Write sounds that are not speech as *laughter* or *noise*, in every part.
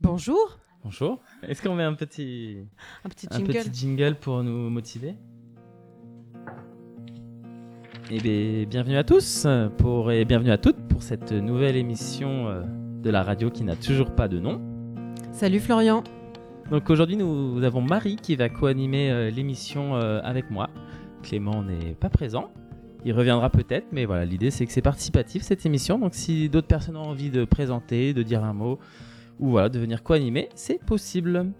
Bonjour. Bonjour. Est-ce qu'on met un petit, Un petit un jingle. petit jingle pour nous motiver? Eh bien, bienvenue à tous pour, et bienvenue à toutes pour cette nouvelle émission euh, de la radio qui n'a toujours pas de nom. Salut Florian. Donc aujourd'hui, nous avons Marie qui va co-animer euh, l'émission euh, avec moi. Clément n'est pas présent. Il reviendra peut-être, mais voilà, l'idée c'est que c'est participatif cette émission. Donc si d'autres personnes ont envie de présenter, de dire un mot, ou voilà, de venir co-animer, c'est possible.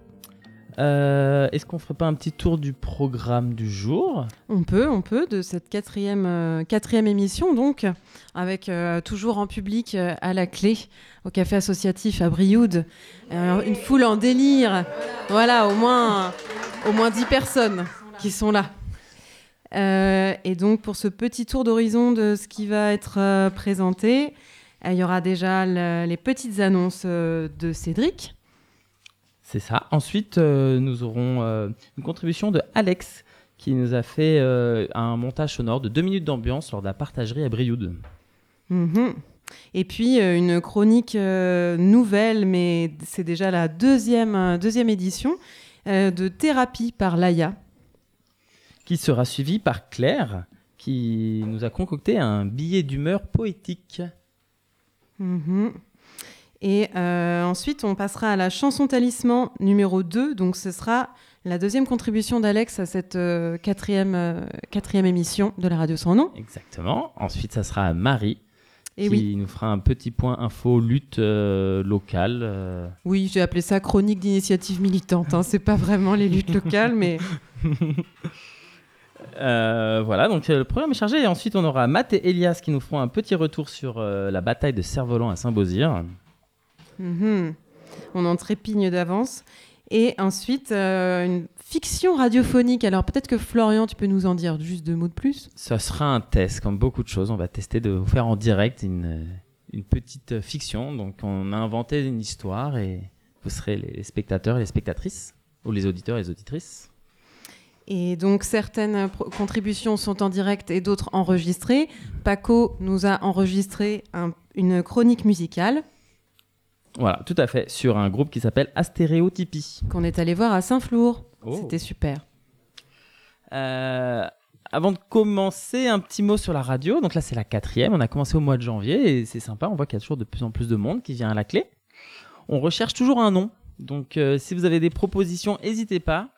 Euh, Est-ce qu'on ferait pas un petit tour du programme du jour? On peut, on peut, de cette quatrième, euh, quatrième émission, donc, avec euh, toujours en public à la clé, au café associatif à Brioude, une foule en délire. Voilà, au moins, au moins 10 personnes qui sont là. Et donc, pour ce petit tour d'horizon de ce qui va être présenté, il y aura déjà le- les petites annonces euh, de Cédric. C'est ça. Ensuite, euh, nous aurons euh, une contribution de Alex qui nous a fait euh, un montage sonore de deux minutes d'ambiance lors de la partagerie à Brioude. Mhm. Et puis euh, une chronique euh, nouvelle, mais c'est déjà la deuxième, euh, deuxième édition euh, de Thérapie par Laïa. qui sera suivi par Claire, qui nous a concocté un billet d'humeur poétique. Mhm. Et euh, ensuite, on passera à la chanson talisman numéro 2. Donc, ce sera la deuxième contribution d'Alex à cette euh, quatrième, euh, quatrième émission de la radio sans nom. Exactement. Ensuite, ça sera Marie, Et qui oui, nous fera un petit point info lutte locale. oui j'ai appelé ça chronique d'initiative militante. Hein. C'est pas vraiment les luttes locales, mais *laughs* Euh, voilà, donc euh, le programme est chargé. Et ensuite, on aura Matt et Elias qui nous feront un petit retour sur euh, la bataille de Cerf-Volant à Saint-Beauzire. Mhm. On en trépigne d'avance. Et ensuite, euh, une fiction radiophonique. Alors peut-être que Florian, tu peux nous en dire juste deux mots de plus? Ce sera un test, comme beaucoup de choses. On va tester de vous faire en direct une, une petite fiction. Donc, on a inventé une histoire et vous serez les spectateurs et les spectatrices, ou les auditeurs et les auditrices. Et donc certaines contributions sont en direct et d'autres enregistrées. Paco nous a enregistré un- une chronique musicale Voilà, tout à fait, sur un groupe qui s'appelle Astéréotypie. qu'on est allé voir à Saint-Flour. Oh. C'était super. Euh, avant de commencer, un petit mot sur la radio. Donc là, c'est la quatrième. On a commencé au mois de janvier et c'est sympa. On voit qu'il y a toujours de plus en plus de monde qui vient à la clé. On recherche toujours un nom. Donc euh, si vous avez des propositions, n'hésitez pas.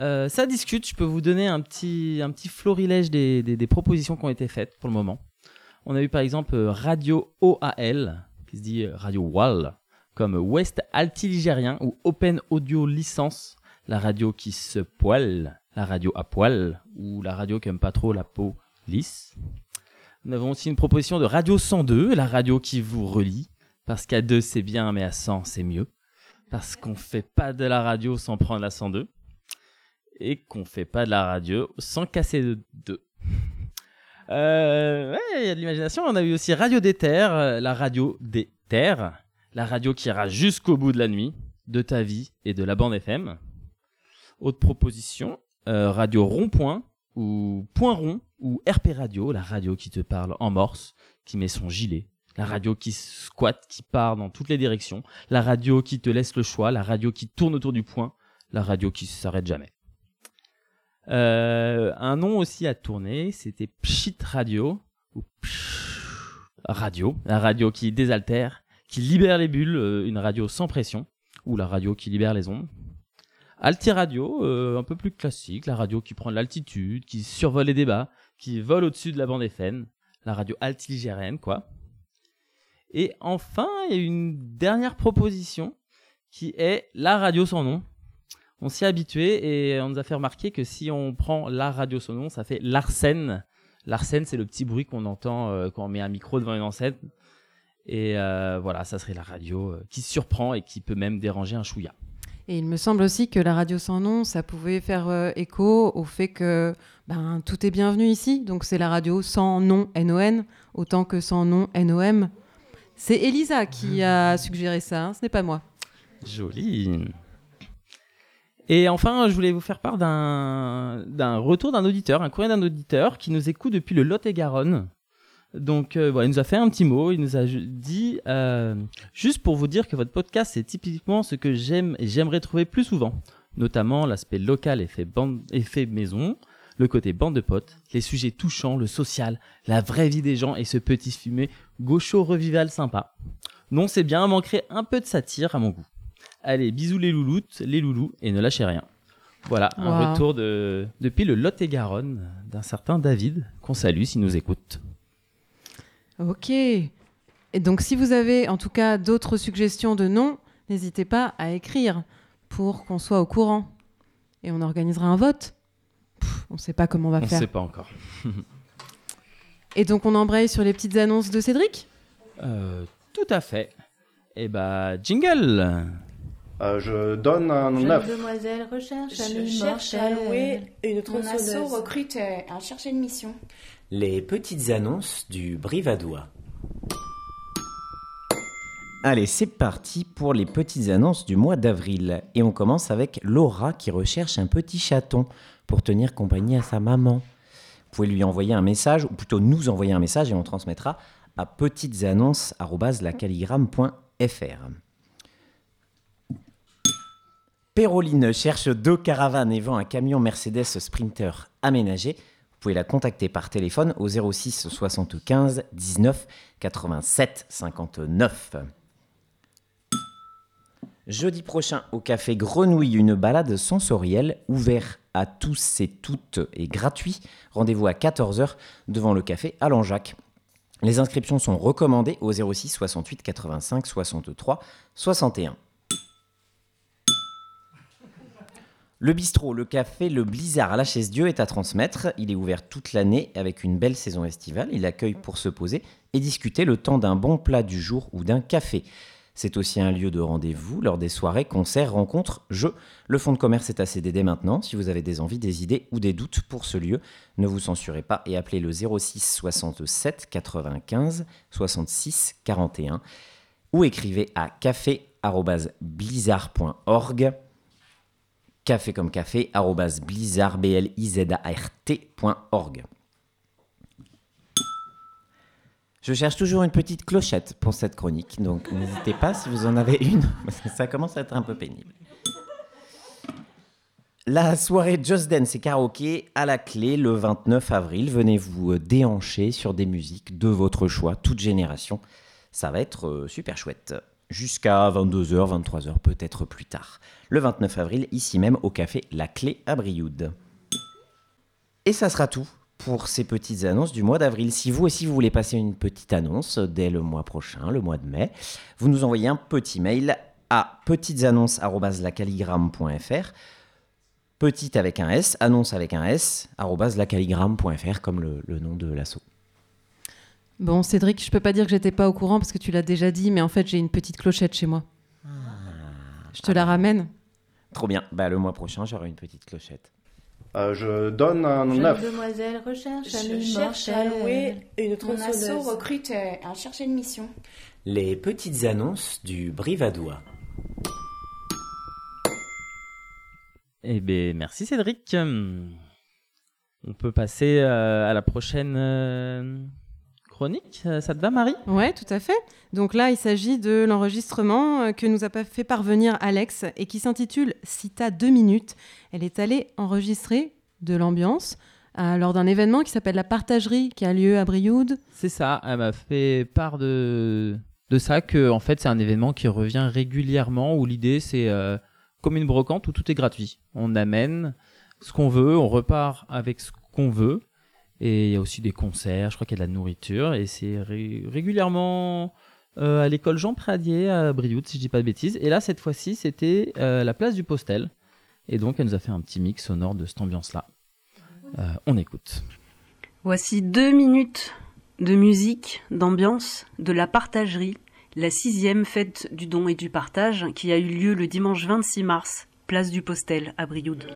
Euh, ça discute. Je peux vous donner un petit, un petit florilège des, des, propositions qui ont été faites pour le moment. On a eu par exemple euh, Radio OAL, qui se dit euh, Radio WAL, comme West Altiligérien ou Open Audio Licence, la radio qui se poile, la radio à poil, ou la radio qui aime pas trop la peau lisse. Nous avons aussi une proposition de Radio 102, la radio qui vous relie, parce qu'à deux c'est bien, mais à 100 c'est mieux. Parce qu'on fait pas de la radio sans prendre la 102. Et qu'on fait pas de la radio sans casser de deux. Euh, ouais, il y a de l'imagination. On a eu aussi Radio des Terres, euh, la radio des Terres, la radio qui ira jusqu'au bout de la nuit, de ta vie et de la bande FM. Autre proposition, euh, Radio Rond-Point ou Point Rond ou RP Radio, la radio qui te parle en morse, qui met son gilet. La radio qui squatte, qui part dans toutes les directions. La radio qui te laisse le choix. La radio qui tourne autour du point. La radio qui s'arrête jamais. Euh, un nom aussi à tourner, c'était Pchit Radio ou Radio, la radio qui désaltère, qui libère les bulles, euh, une radio sans pression, ou la radio qui libère les ondes. Alti Radio, euh, un peu plus classique, la radio qui prend de l'altitude, qui survole les débats, qui vole au-dessus de la bande FM, la radio altiligérienne, quoi. Et enfin, il y a une dernière proposition qui est la radio sans nom. On s'y est habitué et on nous a fait remarquer que si on prend la radio sans nom, ça fait l'arsène. L'arsène, c'est le petit bruit qu'on entend euh, quand on met un micro devant une enceinte. Et euh, voilà, ça serait la radio euh, qui surprend et qui peut même déranger un chouïa. Et il me semble aussi que la radio sans nom, ça pouvait faire euh, écho au fait que ben, tout est bienvenu ici. Donc c'est la radio sans nom NON, autant que sans nom NOM. C'est Elisa qui a suggéré ça, hein, ce n'est pas moi. Joli. Et enfin, je voulais vous faire part d'un d'un retour d'un auditeur, un courrier d'un auditeur qui nous écoute depuis le Lot-et-Garonne. Donc, euh, voilà, il nous a fait un petit mot. Il nous a dit euh, juste pour vous dire que votre podcast c'est typiquement ce que j'aime et j'aimerais trouver plus souvent, notamment l'aspect local, effet bande, effet maison, le côté bande de potes, les sujets touchants, le social, la vraie vie des gens et ce petit fumé gaucho revival sympa. Non, c'est bien, manquerait un peu de satire à mon goût. Allez, bisous les louloutes, les loulous et ne lâchez rien. Voilà, un retour de, depuis le Lot-et-Garonne d'un certain David, qu'on salue s'il nous écoute. Ok. Et donc, si vous avez en tout cas d'autres suggestions de noms, n'hésitez pas à écrire pour qu'on soit au courant. Et on organisera un vote. Pff, on ne sait pas comment on va On ne faire. sait pas encore. *laughs* Et donc, on embraye sur les petites annonces de Cédric? Euh, tout à fait. Et bah, jingle Euh, je donne un Jeune 9. demoiselle recherche Je cherche à louer une Mon tronçonneuse. asso recrute euh, un chercher une mission. Les petites annonces du Brivadois. Allez, c'est parti pour les petites annonces du mois d'avril. Et on commence avec Laura qui recherche un petit chaton pour tenir compagnie à sa maman. Vous pouvez lui envoyer un message, ou plutôt nous envoyer un message et on transmettra à petitesannonces.lacalligramme.fr. Péroline cherche deux caravanes et vend un camion Mercedes Sprinter aménagé. Vous pouvez la contacter par téléphone au 06 75 19 87 59. Jeudi prochain au café Grenouille, une balade sensorielle ouvert à tous et toutes et gratuit. Rendez-vous à 14h devant le café à Langeac. Les inscriptions sont recommandées au 06 68 85 63 61. Le bistrot, le café, le blizzard à la chaise Dieu est à transmettre. Il est ouvert toute l'année avec une belle saison estivale. Il accueille pour se poser et discuter le temps d'un bon plat du jour ou d'un café. C'est aussi un lieu de rendez-vous lors des soirées, concerts, rencontres, jeux. Le fonds de commerce est à dès maintenant. Si vous avez des envies, des idées ou des doutes pour ce lieu, ne vous censurez pas et appelez le 06 67 95 66 41 ou écrivez à café@blizzard.org café comme café, arrobas blizzard, B-L-I-Z-A-R-T.org. Je cherche toujours une petite clochette pour cette chronique, donc n'hésitez pas si vous en avez une, *laughs* parce que ça commence à être un peu pénible. La soirée Just Dance et karaoké à la clé le 29 avril. Venez vous déhancher sur des musiques de votre choix, toute génération. Ça va être euh, super chouette. Jusqu'à 22h, 23h, peut-être plus tard. Le 29 avril, ici même au café La Clé à Brioude. Et ça sera tout pour ces petites annonces du mois d'avril. Si vous aussi vous voulez passer une petite annonce dès le mois prochain, le mois de mai, vous nous envoyez un petit mail à petitesannonces.lacalligramme.fr Petite avec un S, annonce avec un S, lacalligramme.fr comme le, le nom de l'assaut. Bon, Cédric, je peux pas dire que j'étais pas au courant parce que tu l'as déjà dit, mais en fait, j'ai une petite clochette chez moi. Je te la ramène. Trop bien. Bah, le mois prochain, j'aurai une petite clochette. Euh, je donne un Jeune 9. demoiselle recherche Je cherche à louer une Mon tronçonneuse. recrute euh, un chercher une mission. Les petites annonces du Brivadois. Eh bien, merci Cédric. On peut passer euh, à la prochaine euh, chronique. Euh, Ça te va, Marie? Ouais, tout à fait. Donc là, il s'agit de l'enregistrement euh, que nous a fait parvenir Alex et qui s'intitule Cita 2 minutes. Elle est allée enregistrer de l'ambiance euh, lors d'un événement qui s'appelle la partagerie qui a lieu à Brioude. C'est ça. Elle m'a fait part de, de ça, que en fait, c'est un événement qui revient régulièrement où l'idée, c'est euh, comme une brocante où tout est gratuit. On amène ce qu'on veut, on repart avec ce qu'on veut. Et il y a aussi des concerts, je crois qu'il y a de la nourriture. Et c'est ré- régulièrement euh, à l'école Jean Pradier à Brioude, si je dis pas de bêtises. Et là, cette fois-ci, c'était euh, la place du Postel. Et donc, elle nous a fait un petit mix sonore de cette ambiance-là. Euh, on écoute. Voici deux minutes de musique, d'ambiance, de la partagerie, la sixième fête du don et du partage qui a eu lieu le dimanche 26 mars, place du Postel à Brioude.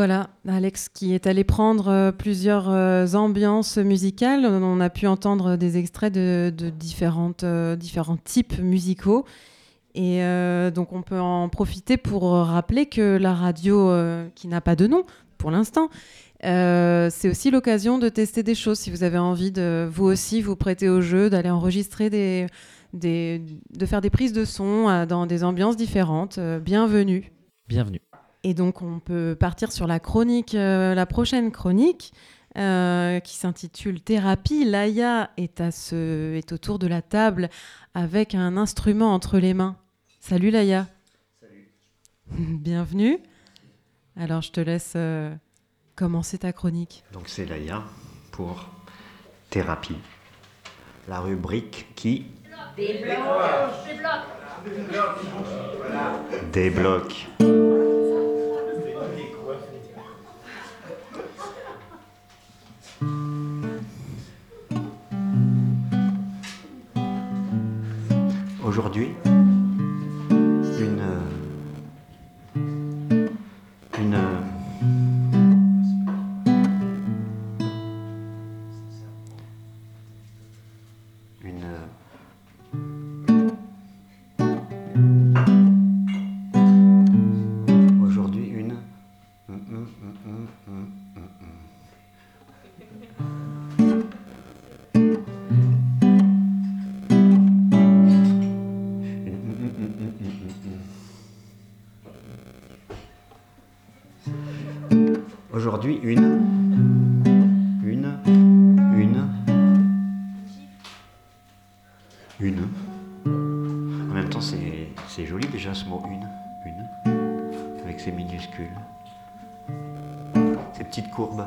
Voilà, Alex qui est allé prendre euh, plusieurs euh, ambiances musicales. On a pu entendre des extraits de, euh, différents types musicaux. Et donc on peut en profiter pour rappeler que la radio, qui n'a pas de nom pour l'instant, c'est aussi l'occasion de tester des choses. Si vous avez envie de vous aussi vous prêter au jeu, d'aller enregistrer des, de faire des prises de son dans des ambiances différentes, bienvenue. Bienvenue. Et donc, on peut partir sur la chronique, euh, la prochaine chronique, euh, qui s'intitule Thérapie. Laïa est, à ce, est autour de la table avec un instrument entre les mains. Salut Laïa. Salut. *laughs* Bienvenue. Alors, je te laisse euh, commencer ta chronique. Donc c'est Laïa pour thérapie. La rubrique qui débloque. Aujourd'hui, Aujourd'hui une une une une. En même temps, c'est joli déjà ce mot une. Une. Avec ses minuscules. Ces petites courbes.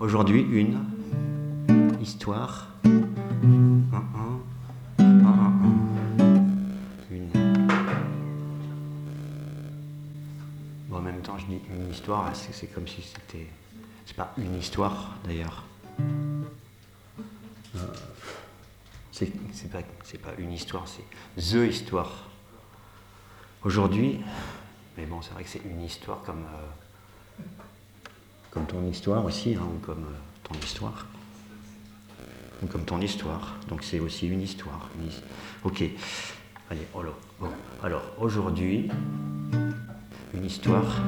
Aujourd'hui, une histoire. Bon, en même temps, je dis une histoire, c'est c'est comme si c'était. C'est pas une histoire d'ailleurs. C'est pas, pas une histoire, c'est THE histoire. Aujourd'hui, mais bon, c'est vrai que c'est une histoire comme, euh, comme ton histoire aussi, hein, ou comme euh, ton histoire. Ou comme ton histoire. Donc c'est aussi une histoire. Ok. Allez, oh là, bon. Alors, aujourd'hui, une histoire.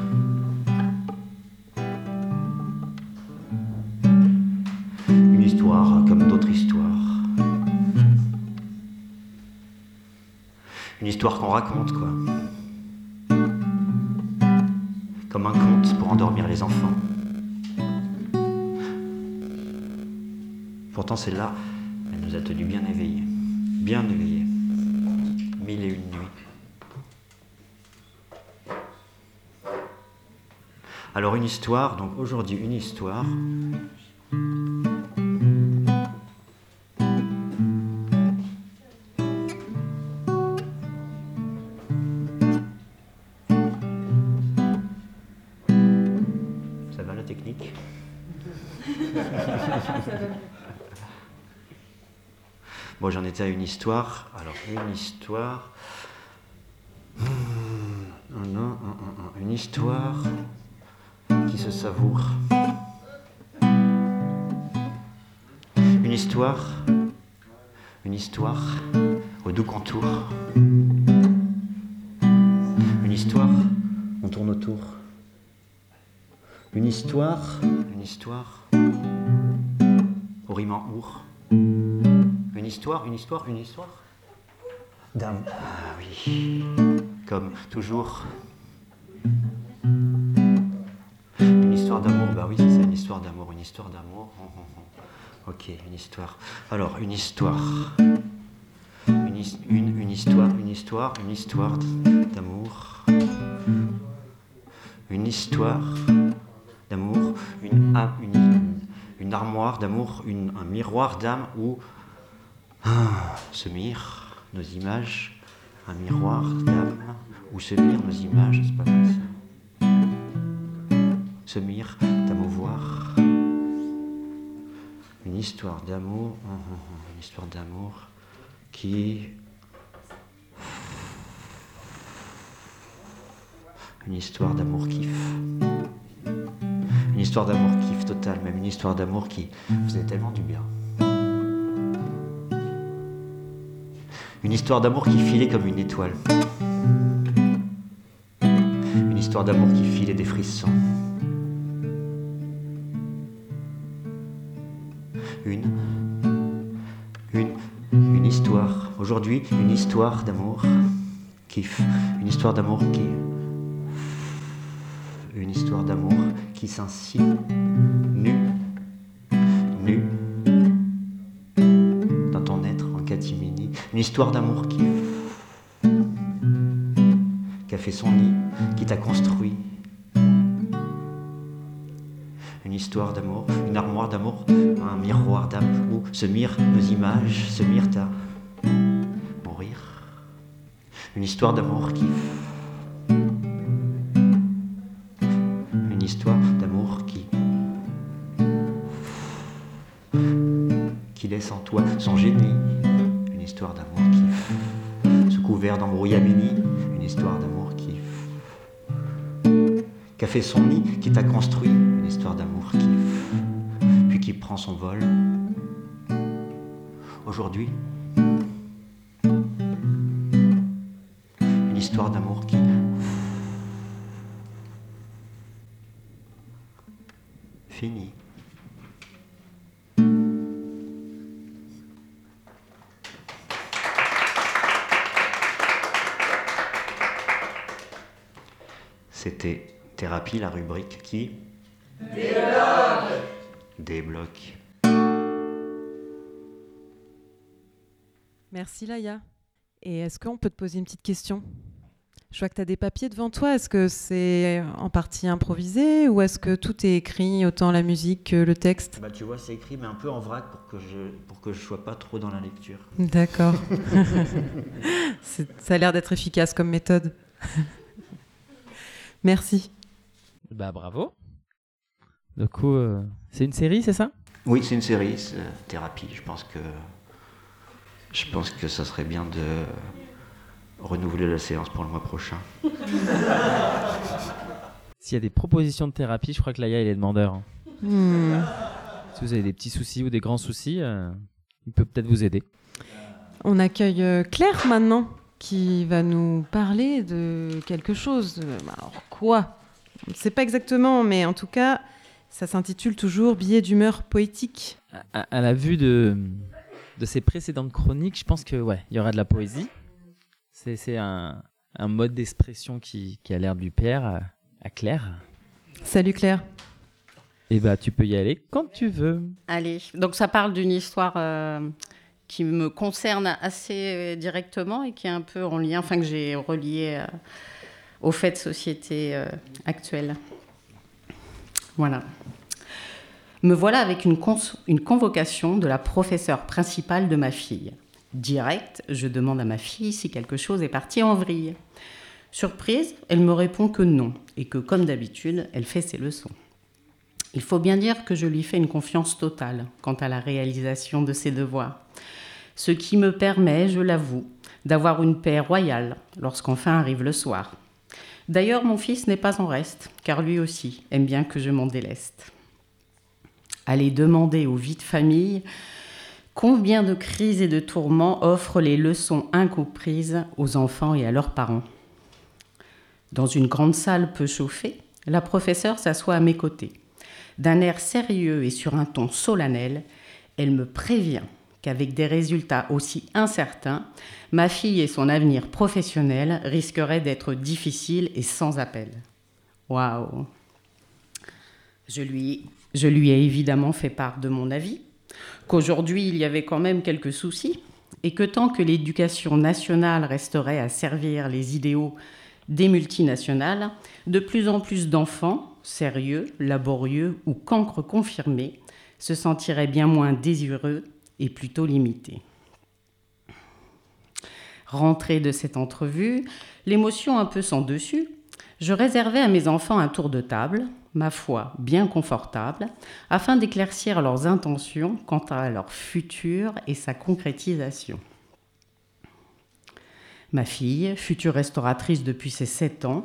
Une histoire comme d'autres histoires. Une histoire qu'on raconte, quoi. Comme un conte pour endormir les enfants. Pourtant, celle-là, elle nous a tenus bien éveillés. Bien éveillés. Mille et une nuits. Alors, une histoire, donc aujourd'hui, une histoire. Ça va la technique? *laughs* *laughs* Bon, j'en étais à une histoire. Alors, une histoire. Hmm, un, un, un, un, un. Une histoire qui se savoure. Une histoire. Une histoire au doux contour. Une histoire, on tourne autour. Une histoire, une histoire au rime en our. Une histoire, une histoire, une histoire Dame. Ah oui. Comme toujours. Une histoire d'amour, bah oui, c'est ça, une histoire d'amour, une histoire d'amour. Hum, hum, hum. Ok, une histoire. Alors, une histoire. Une, his- une, une histoire, une histoire, une histoire d'amour. Une histoire d'amour, une, âme- une, une armoire d'amour, un miroir d'âme où ah, se nos images, un miroir d'âme où se mirent nos images, c'est pas mal ça. Se mirent d'amouvoir. Une histoire d'amour, hum, hum, hum, une histoire d'amour qui une histoire d'amour kiff. Une histoire d'amour kiff total, même une histoire d'amour qui faisait tellement du bien. Une histoire d'amour qui filait comme une étoile. Une histoire d'amour qui filait des frissons. Une, une, une histoire. Aujourd'hui, une histoire d'amour. Kiff. Une histoire d'amour qui. Une histoire d'amour qui s'inscrit histoire d'amour qui. qui a fait son nid, qui t'a construit. Une histoire d'amour, une armoire d'amour, un miroir d'âme où se mirent nos images, se mirent à mourir. Une histoire d'amour qui. Son nid, qui t'a construit. Une histoire d'amour qui. puis qui prend son vol. Aujourd'hui. La rubrique qui Débloque. Merci Laïa. Et est-ce qu'on peut te poser une petite question? Je vois que tu as des papiers devant toi. Est-ce que c'est en partie improvisé ou est-ce que tout est écrit, autant la musique que le texte? Bah, tu vois, c'est écrit, mais un peu en vrac pour que je pour que je sois pas trop dans la lecture. D'accord. *laughs* Ça a l'air d'être efficace comme méthode. Merci. Bah bravo. Du coup, euh, c'est une série, c'est ça? Oui, c'est une série, c'est, euh, thérapie. Je pense que je pense que ça serait bien de renouveler la séance pour le mois prochain. *laughs* S'il y a des propositions de thérapie, je crois que Laïa, il est demandeur. hein. Hmm. Si vous avez des petits soucis ou des grands soucis, euh, il peut peut-être vous aider. On accueille Claire maintenant qui va nous parler de quelque chose. Alors quoi? On ne sait pas exactement, mais en tout cas, ça s'intitule toujours Billet d'humeur poétique. À, à la vue de, de ses précédentes chroniques, je pense que ouais, il y aura de la poésie. C'est c'est un, un mode d'expression qui, qui a l'air lui plaire à, à Claire. Salut Claire. Et bah tu peux y aller quand tu veux. Allez, donc ça parle d'une histoire euh, qui me concerne assez directement et qui est un peu en lien, enfin que j'ai relié euh, aux faits de société euh, actuels. Voilà. Me voilà avec une, une convocation de la professeure principale de ma fille. Direct, je demande à ma fille si quelque chose est parti en vrille. Surprise, elle me répond que non et que comme d'habitude, elle fait ses leçons. Il faut bien dire que je lui fais une confiance totale quant à la réalisation de ses devoirs. Ce qui me permet, je l'avoue, d'avoir une paix royale lorsqu'enfin arrive le soir. D'ailleurs, mon fils n'est pas en reste, car lui aussi aime bien que je m'en déleste. Aller demander aux vies de famille combien de crises et de tourments offrent les leçons incomprises aux enfants et à leurs parents. Dans une grande salle peu chauffée, la professeure s'assoit à mes côtés. D'un air sérieux et sur un ton solennel, elle me prévient qu'avec des résultats aussi incertains, ma fille et son avenir professionnel risqueraient d'être difficiles et sans appel. Waouh je lui, ai évidemment fait part de mon avis, qu'aujourd'hui il y avait quand même quelques soucis, et que tant que l'éducation nationale resterait à servir les idéaux des multinationales, de plus en plus d'enfants sérieux, laborieux ou cancre confirmé, se sentirait bien moins désireux et plutôt limité. Rentrée de cette entrevue, l'émotion un peu sans dessus, je réservais à mes enfants un tour de table, ma foi bien confortable, afin d'éclaircir leurs intentions quant à leur futur et sa concrétisation. Ma fille, future restauratrice depuis ses 7 ans,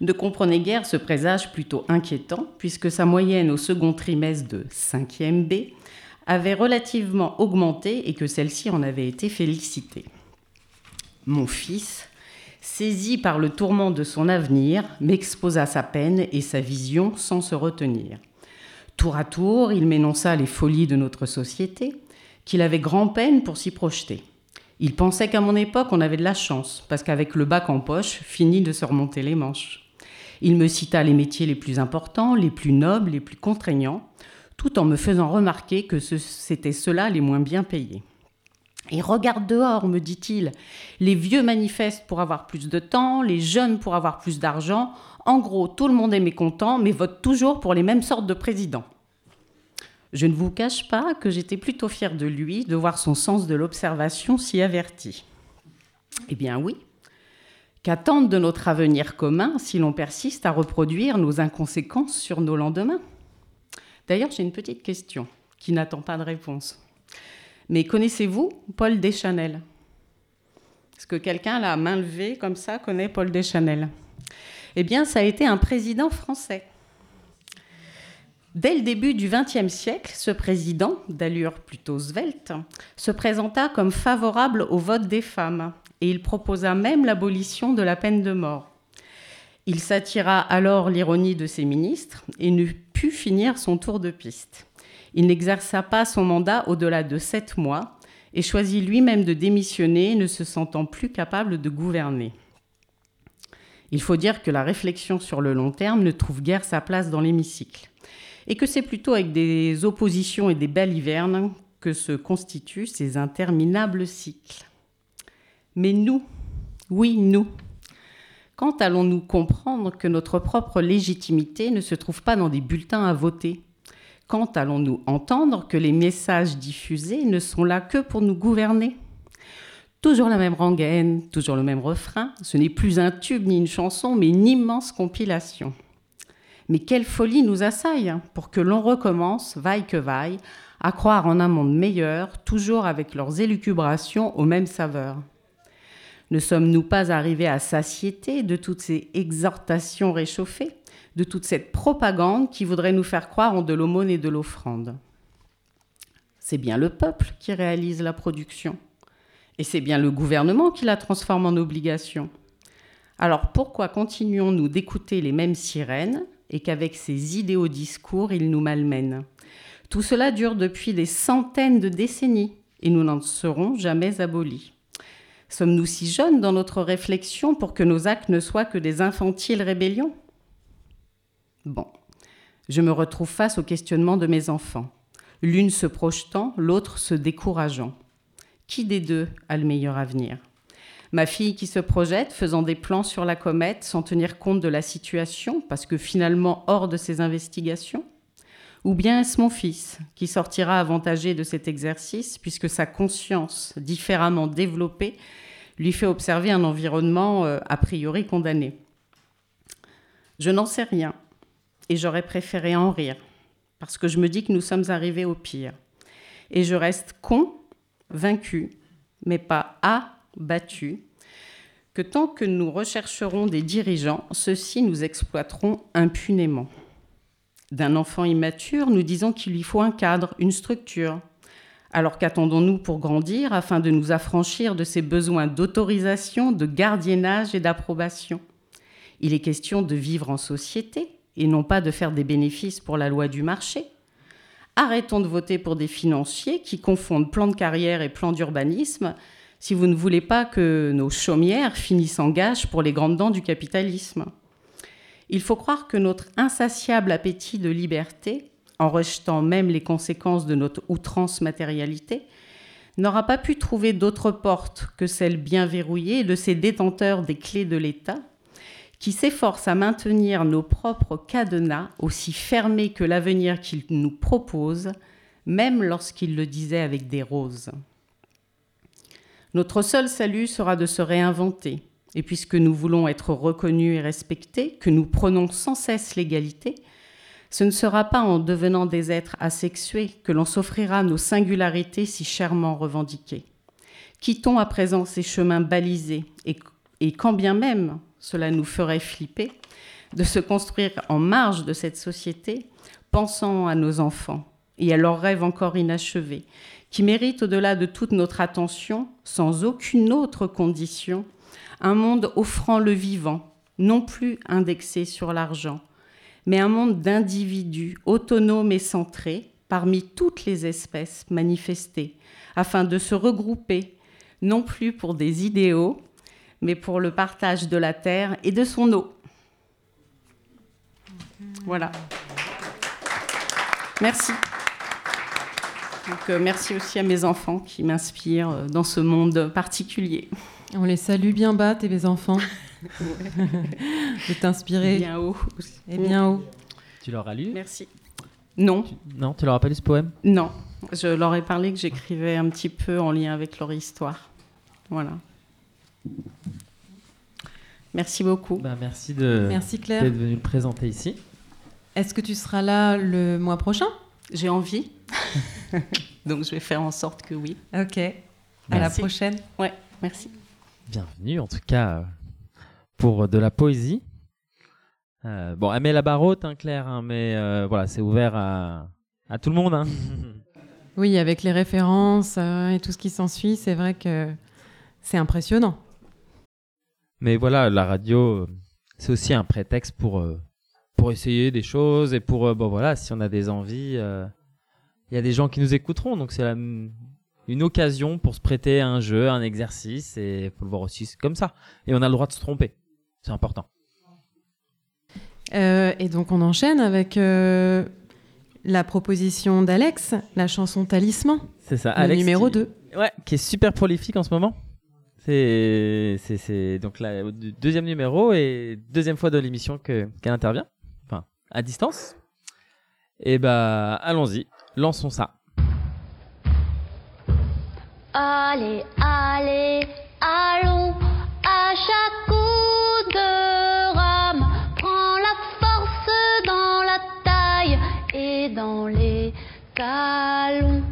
ne comprenait guère ce présage plutôt inquiétant, puisque sa moyenne au second trimestre de 5e B avait relativement augmenté et que celle-ci en avait été félicitée. Mon fils, saisi par le tourment de son avenir, m'exposa sa peine et sa vision sans se retenir. Tour à tour, il m'énonça les folies de notre société, qu'il avait grand-peine pour s'y projeter. Il pensait qu'à mon époque, on avait de la chance, parce qu'avec le bac en poche, fini de se remonter les manches. Il me cita les métiers les plus importants, les plus nobles, les plus contraignants, tout en me faisant remarquer que c'était ceux-là les moins bien payés. Et regarde dehors, me dit-il, les vieux manifestent pour avoir plus de temps, les jeunes pour avoir plus d'argent. En gros, tout le monde est mécontent, mais vote toujours pour les mêmes sortes de présidents. Je ne vous cache pas que j'étais plutôt fière de lui, de voir son sens de l'observation si averti. Eh bien oui, Qu'attendre de notre avenir commun si l'on persiste à reproduire nos inconséquences sur nos lendemains? D'ailleurs, j'ai une petite question qui n'attend pas de réponse. Mais connaissez-vous Paul Deschanel? Est-ce que quelqu'un, la main levée comme ça, connaît Paul Deschanel? Eh bien, ça a été un président français. Dès le début du XXe siècle, ce président, d'allure plutôt svelte, se présenta comme favorable au vote des femmes et il proposa même l'abolition de la peine de mort. Il s'attira alors l'ironie de ses ministres et n'eut pu finir son tour de piste. Il n'exerça pas son mandat au-delà de sept mois et choisit lui-même de démissionner, ne se sentant plus capable de gouverner. Il faut dire que la réflexion sur le long terme ne trouve guère sa place dans l'hémicycle, et que c'est plutôt avec des oppositions et des balivernes que se constituent ces interminables cycles. Mais nous, oui, nous, quand allons-nous comprendre que notre propre légitimité ne se trouve pas dans des bulletins à voter? Quand allons-nous entendre que les messages diffusés ne sont là que pour nous gouverner? Toujours la même rengaine, toujours le même refrain. Ce n'est plus un tube ni une chanson, mais une immense compilation. Mais quelle folie nous assaille hein, pour que l'on recommence, vaille que vaille, à croire en un monde meilleur, toujours avec leurs élucubrations aux mêmes saveurs. Ne sommes-nous pas arrivés à satiété de toutes ces exhortations réchauffées, de toute cette propagande qui voudrait nous faire croire en de l'aumône et de l'offrande? C'est bien le peuple qui réalise la production. Et c'est bien le gouvernement qui la transforme en obligation. Alors pourquoi continuons-nous d'écouter les mêmes sirènes et qu'avec ces idéaux discours, ils nous malmènent? Tout cela dure depuis des centaines de décennies et nous n'en serons jamais abolis. Sommes-nous si jeunes dans notre réflexion pour que nos actes ne soient que des infantiles rébellions? Bon, je me retrouve face au questionnement de mes enfants, l'une se projetant, l'autre se décourageant. Qui des deux a le meilleur avenir? Ma fille qui se projette, faisant des plans sur la comète sans tenir compte de la situation, parce que finalement hors de ses investigations? Ou bien est-ce mon fils qui sortira avantagé de cet exercice, puisque sa conscience, différemment développée, lui fait observer un environnement euh, a priori condamné. Je n'en sais rien et j'aurais préféré en rire parce que je me dis que nous sommes arrivés au pire. Et je reste con, vaincu, mais pas abattu, que tant que nous rechercherons des dirigeants, ceux-ci nous exploiteront impunément. D'un enfant immature, nous disons qu'il lui faut un cadre, une structure, alors qu'attendons-nous pour grandir afin de nous affranchir de ces besoins d'autorisation, de gardiennage et d'approbation? Il est question de vivre en société et non pas de faire des bénéfices pour la loi du marché. Arrêtons de voter pour des financiers qui confondent plan de carrière et plan d'urbanisme si vous ne voulez pas que nos chaumières finissent en gage pour les grandes dents du capitalisme. Il faut croire que notre insatiable appétit de liberté en rejetant même les conséquences de notre outrance matérialité, n'aura pas pu trouver d'autre porte que celle bien verrouillée de ces détenteurs des clés de l'État, qui s'efforce à maintenir nos propres cadenas aussi fermés que l'avenir qu'il nous propose, même lorsqu'il le disait avec des roses. Notre seul salut sera de se réinventer, et puisque nous voulons être reconnus et respectés, que nous prenons sans cesse l'égalité, ce ne sera pas en devenant des êtres asexués que l'on s'offrira nos singularités si chèrement revendiquées. Quittons à présent ces chemins balisés et, quand bien même cela nous ferait flipper, de se construire en marge de cette société, pensant à nos enfants et à leurs rêves encore inachevés, qui méritent au-delà de toute notre attention, sans aucune autre condition, un monde offrant le vivant, non plus indexé sur l'argent, mais un monde d'individus autonomes et centrés parmi toutes les espèces manifestées, afin de se regrouper, non plus pour des idéaux, mais pour le partage de la terre et de son eau. Voilà. Merci. Euh, merci aussi à mes enfants qui m'inspirent euh, dans ce monde particulier. On les salue bien bas, tes enfants. *laughs* *laughs* de t'inspirer. Bien haut. Et bien haut. Tu leur as lu Merci. Non. Tu- Non, tu leur as pas lu ce poème Non. Je leur ai parlé que j'écrivais un petit peu en lien avec leur histoire. Voilà. Merci beaucoup. Bah, merci de Merci Claire. d'être venu le présenter ici. Est-ce que tu seras là le mois prochain? J'ai envie. *laughs* Donc je vais faire en sorte que oui. Ok. À la prochaine. Ouais, merci. Bienvenue en tout cas euh, pour de la poésie. Euh, bon, elle met la barre haute, hein, Claire, hein, mais euh, voilà, c'est ouvert à, à tout le monde. hein. *laughs* Oui, avec les références euh, et tout ce qui s'ensuit, c'est vrai que c'est impressionnant. Mais voilà, la radio, euh, c'est aussi un prétexte pour, euh, pour essayer des choses et pour, euh, bon voilà, si on a des envies, euh, il y a des gens qui nous écouteront, donc c'est la- une occasion pour se prêter à un jeu, à un exercice, et faut le voir aussi comme ça. Et on a le droit de se tromper, c'est important. Euh, et donc on enchaîne avec euh, la proposition d'Alex, la chanson Talisman, C'est ça, le Alex. numéro qui- 2. Ouais, qui est super prolifique en ce moment. C'est, c'est, c'est donc la le deuxième numéro et deuxième fois de l'émission que, qu'elle intervient, enfin à distance. Et bah allons-y, lançons ça. Allez, allez, allons à chaque coup de rame. Prends la force dans la taille et dans les talons.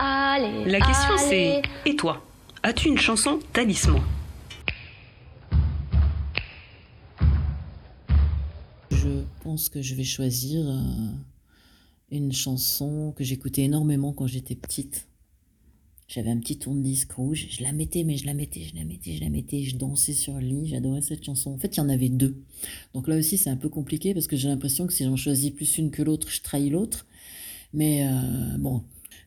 Allez. La question allez. c'est Et toi? As-tu une chanson talisman? Je pense que je vais choisir euh, une chanson que j'écoutais énormément quand j'étais petite. J'avais un petit tourne-disque rouge, je la mettais, mais je la mettais, je la mettais, je la mettais, je dansais sur le lit, j'adorais cette chanson. En fait, il y en avait deux. Donc là aussi, c'est un peu compliqué parce que j'ai l'impression que si j'en choisis plus une que l'autre, je trahis l'autre. Mais euh, bon,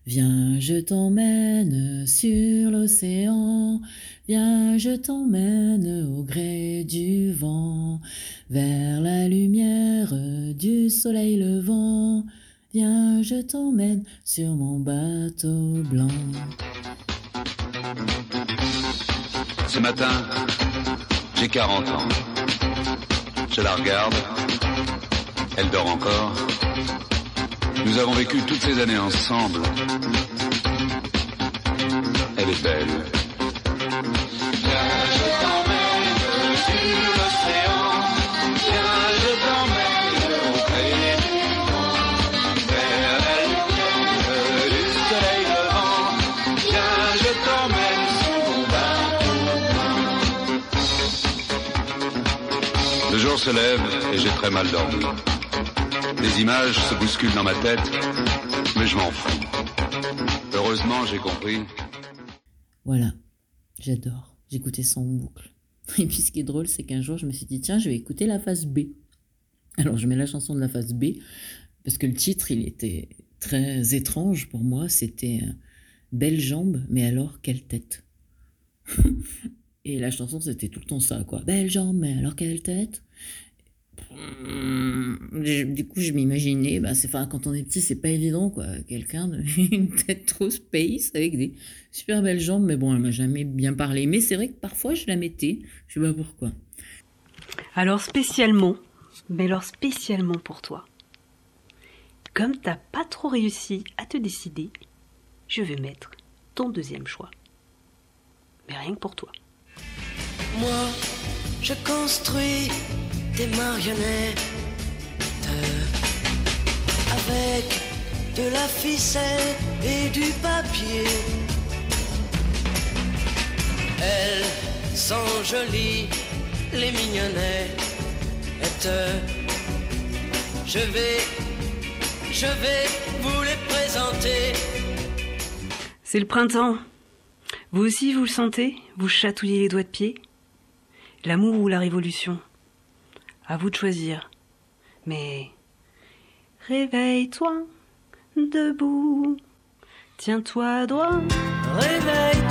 viens, je t'emmène sur l'océan, viens, je t'emmène au gré du vent, vers la lumière du soleil levant. Viens, je t'emmène sur mon bateau blanc. Ce matin, j'ai 40 ans. Je la regarde. Elle dort encore. Nous avons vécu toutes ces années ensemble. Elle est belle. Jour se lève et j'ai très mal dormi. Des images se bousculent dans ma tête, mais je m'en fous. Heureusement, j'ai compris. Voilà, j'adore. J'écoutais en boucle. *laughs* Et puis ce qui est drôle, c'est qu'un jour, je me suis dit, tiens, je vais écouter la phase B. Alors je mets la chanson de la phase B, parce que le titre, il était très étrange pour moi. C'était euh, Belle jambe, mais alors quelle tête *laughs* Et la chanson, c'était tout le temps ça, quoi. Belle jambe, mais alors quelle tête Du coup, je m'imaginais, bah, c'est, enfin, quand on est petit, c'est pas évident, quoi. Quelqu'un de *laughs* une tête trop space avec des super belles jambes, mais bon, elle m'a jamais bien parlé. Mais c'est vrai que parfois, je la mettais, je sais pas pourquoi. Alors spécialement, mais alors spécialement pour toi, comme t'as pas trop réussi à te décider, je vais mettre ton deuxième choix. Mais rien que pour toi. Moi, je construis des marionnettes avec de la ficelle et du papier. Elles sont jolies, les mignonnettes. Je vais, je vais vous les présenter. C'est le printemps. Vous aussi, vous le sentez? Vous chatouillez les doigts de pied? L'amour ou la révolution? À vous de choisir. Mais réveille-toi, debout, tiens-toi droit. Réveille-toi,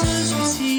peut pas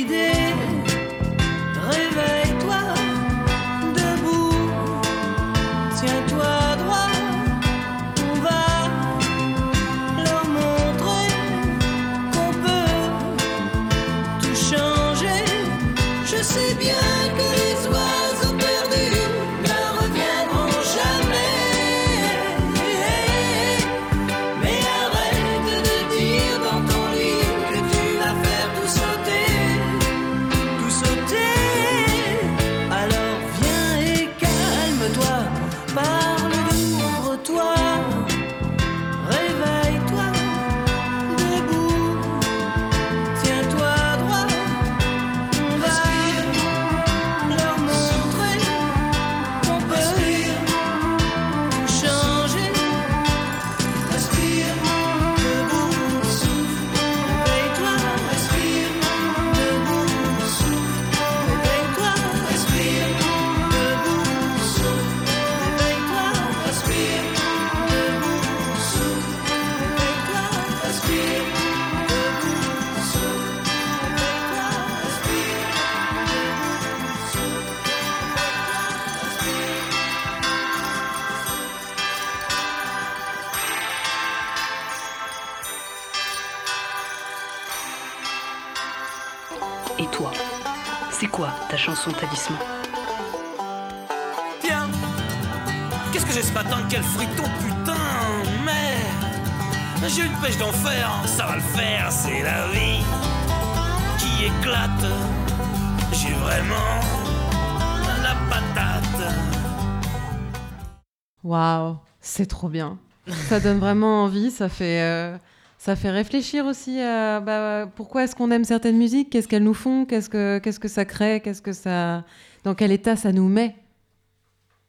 Waouh, c'est trop bien. Ça donne vraiment envie, ça fait, euh, ça fait réfléchir aussi à bah, pourquoi est-ce qu'on aime certaines musiques, qu'est-ce qu'elles nous font, qu'est-ce que, qu'est-ce que ça crée, qu'est-ce que ça, dans quel état ça nous met?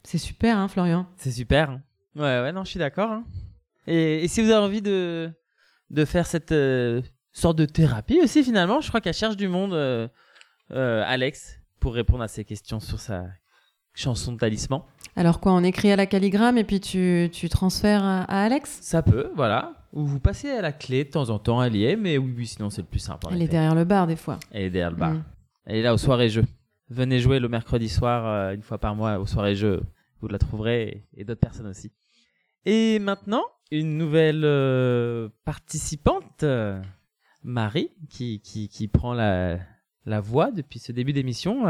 C'est super, hein, Florian C'est super. Ouais, ouais, non, je suis d'accord. hein. Et, si vous avez envie de, de faire cette euh, sorte de thérapie aussi, finalement, je crois qu'elle cherche du monde, euh, euh, Alex, pour répondre à ces questions sur sa chanson de talisman. Alors quoi, on écrit à la calligramme et puis tu, tu transfères à, à Alex? Ça peut, voilà. Ou vous passez à la clé de temps en temps, elle y est, mais oui, oui, sinon c'est le plus simple. Elle est derrière le bar des fois. Elle est derrière le bar. Mm. Elle est là aux soirées jeux. Venez jouer le mercredi soir, euh, une fois par mois, aux soirées jeux. Vous la trouverez et, et d'autres personnes aussi. Et maintenant, une nouvelle euh, participante, euh, Marie, qui, qui, qui prend la, la voix depuis ce début d'émission,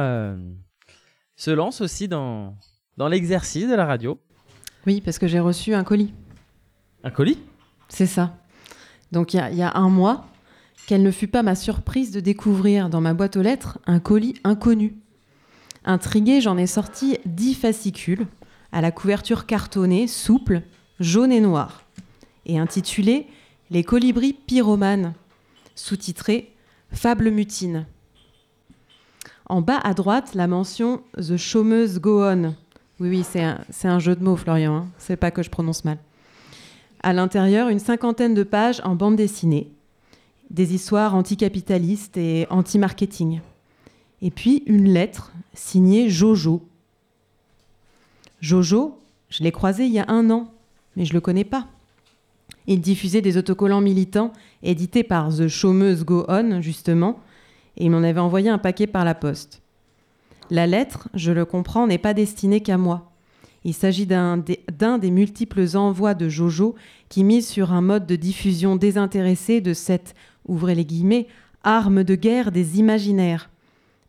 se lance aussi dans, dans l'exercice de la radio. Oui, parce que j'ai reçu un colis. Un colis? C'est ça. Donc il y a, il y a un mois, quelle ne fut pas ma surprise de découvrir dans ma boîte aux lettres un colis inconnu. Intriguée, j'en ai sorti dix fascicules à la couverture cartonnée, souple, jaune et noire, et intitulé Les colibris pyromanes, sous-titré Fable mutine. En bas à droite, la mention The chômeuse go on. Oui, oui, c'est un, jeu de mots, Florian. hein. C'est pas que je prononce mal. À l'intérieur, une cinquantaine de pages en bande dessinée, des histoires anticapitalistes et anti-marketing. Et puis une lettre signée Jojo. Jojo, je l'ai croisé il y a un an, mais je le connais pas. Il diffusait des autocollants militants édités par The Chômeuse Go On, justement, et il m'en avait envoyé un paquet par la poste. La lettre, je le comprends, n'est pas destinée qu'à moi. Il s'agit d'un des, multiples envois de Jojo qui mise sur un mode de diffusion désintéressé de cette, ouvrez les guillemets, arme de guerre des imaginaires,